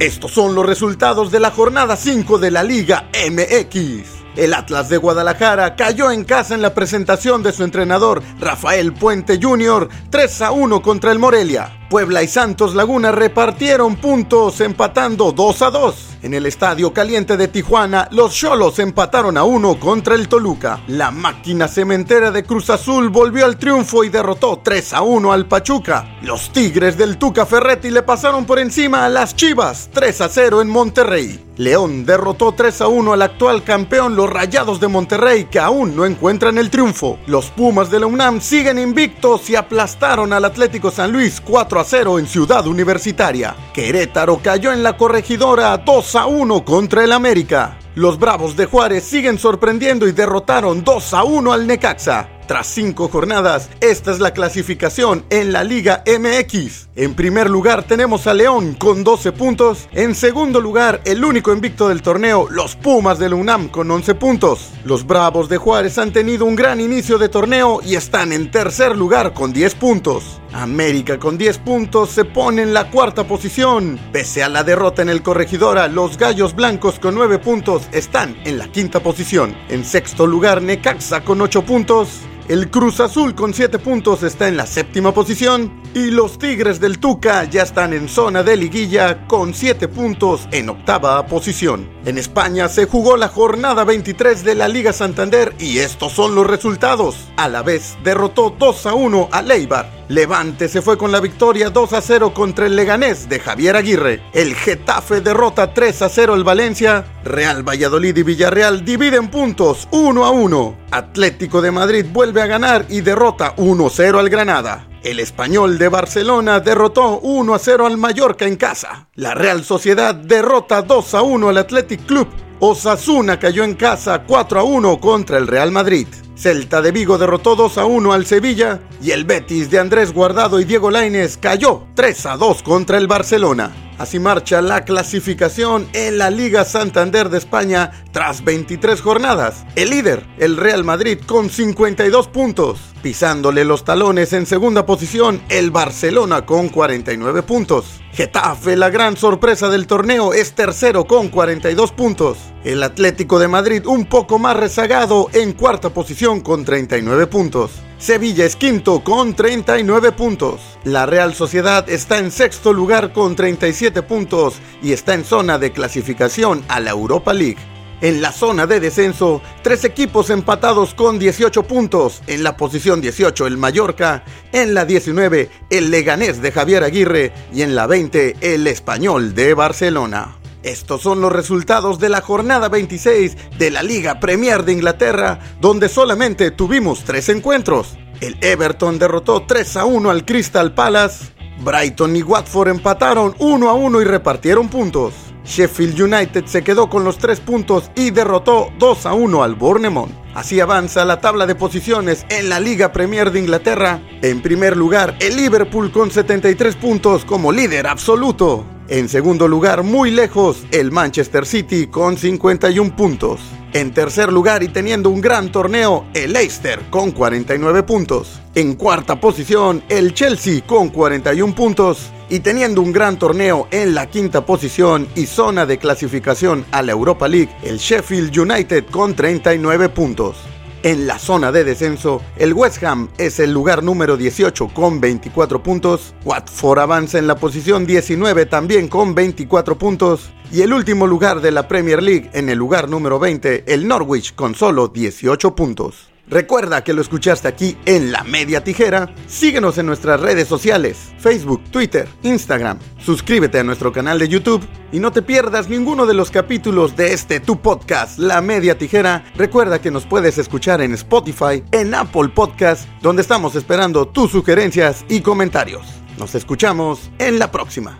Estos son los resultados de la jornada 5 de la Liga MX. El Atlas de Guadalajara cayó en casa en la presentación de su entrenador Rafael Puente Jr. 3 a 1 contra el Morelia. Puebla y Santos Laguna repartieron puntos empatando 2 a 2. En el Estadio Caliente de Tijuana, los Cholos empataron a 1 contra el Toluca. La máquina cementera de Cruz Azul volvió al triunfo y derrotó 3 a 1 al Pachuca. Los Tigres del Tuca Ferretti le pasaron por encima a las Chivas 3 a 0 en Monterrey. León derrotó 3 a 1 al actual campeón los Rayados de Monterrey que aún no encuentran el triunfo. Los Pumas de la UNAM siguen invictos y aplastaron al Atlético San Luis 4 a 0 en Ciudad Universitaria. Querétaro cayó en la corregidora 2 a 1 contra el América. Los Bravos de Juárez siguen sorprendiendo y derrotaron 2 a 1 al Necaxa. Tras cinco jornadas, esta es la clasificación en la Liga MX. En primer lugar tenemos a León con 12 puntos. En segundo lugar, el único invicto del torneo, los Pumas del UNAM con 11 puntos. Los Bravos de Juárez han tenido un gran inicio de torneo y están en tercer lugar con 10 puntos. América con 10 puntos se pone en la cuarta posición. Pese a la derrota en el corregidora, los Gallos Blancos con 9 puntos están en la quinta posición. En sexto lugar, Necaxa con 8 puntos. El Cruz Azul con 7 puntos está en la séptima posición y los Tigres del Tuca ya están en zona de liguilla con 7 puntos en octava posición. En España se jugó la jornada 23 de la Liga Santander y estos son los resultados. A la vez derrotó 2 a 1 a Leibar. Levante se fue con la victoria 2 a 0 contra el Leganés de Javier Aguirre. El Getafe derrota 3 a 0 al Valencia. Real Valladolid y Villarreal dividen puntos 1 a 1. Atlético de Madrid vuelve a ganar y derrota 1 a 0 al Granada. El español de Barcelona derrotó 1 a 0 al Mallorca en casa. La Real Sociedad derrota 2 a 1 al Athletic Club. Osasuna cayó en casa 4 a 1 contra el Real Madrid. Celta de Vigo derrotó 2 a 1 al Sevilla y el Betis de Andrés Guardado y Diego Lainez cayó 3 a 2 contra el Barcelona. Así marcha la clasificación en la Liga Santander de España tras 23 jornadas. El líder, el Real Madrid, con 52 puntos. Pisándole los talones en segunda posición, el Barcelona con 49 puntos. Getafe, la gran sorpresa del torneo, es tercero con 42 puntos. El Atlético de Madrid un poco más rezagado en cuarta posición con 39 puntos. Sevilla es quinto con 39 puntos. La Real Sociedad está en sexto lugar con 37 puntos y está en zona de clasificación a la Europa League. En la zona de descenso, tres equipos empatados con 18 puntos. En la posición 18 el Mallorca, en la 19 el Leganés de Javier Aguirre y en la 20 el Español de Barcelona. Estos son los resultados de la jornada 26 de la Liga Premier de Inglaterra, donde solamente tuvimos tres encuentros. El Everton derrotó 3 a 1 al Crystal Palace, Brighton y Watford empataron 1 a 1 y repartieron puntos. Sheffield United se quedó con los tres puntos y derrotó 2 a 1 al Bournemouth. Así avanza la tabla de posiciones en la Liga Premier de Inglaterra. En primer lugar, el Liverpool con 73 puntos como líder absoluto. En segundo lugar, muy lejos, el Manchester City con 51 puntos. En tercer lugar y teniendo un gran torneo, el Leicester con 49 puntos. En cuarta posición, el Chelsea con 41 puntos. Y teniendo un gran torneo en la quinta posición y zona de clasificación a la Europa League, el Sheffield United con 39 puntos. En la zona de descenso, el West Ham es el lugar número 18 con 24 puntos, Watford avanza en la posición 19 también con 24 puntos, y el último lugar de la Premier League en el lugar número 20, el Norwich con solo 18 puntos. Recuerda que lo escuchaste aquí en La Media Tijera. Síguenos en nuestras redes sociales, Facebook, Twitter, Instagram. Suscríbete a nuestro canal de YouTube y no te pierdas ninguno de los capítulos de este tu podcast, La Media Tijera. Recuerda que nos puedes escuchar en Spotify, en Apple Podcast, donde estamos esperando tus sugerencias y comentarios. Nos escuchamos en la próxima.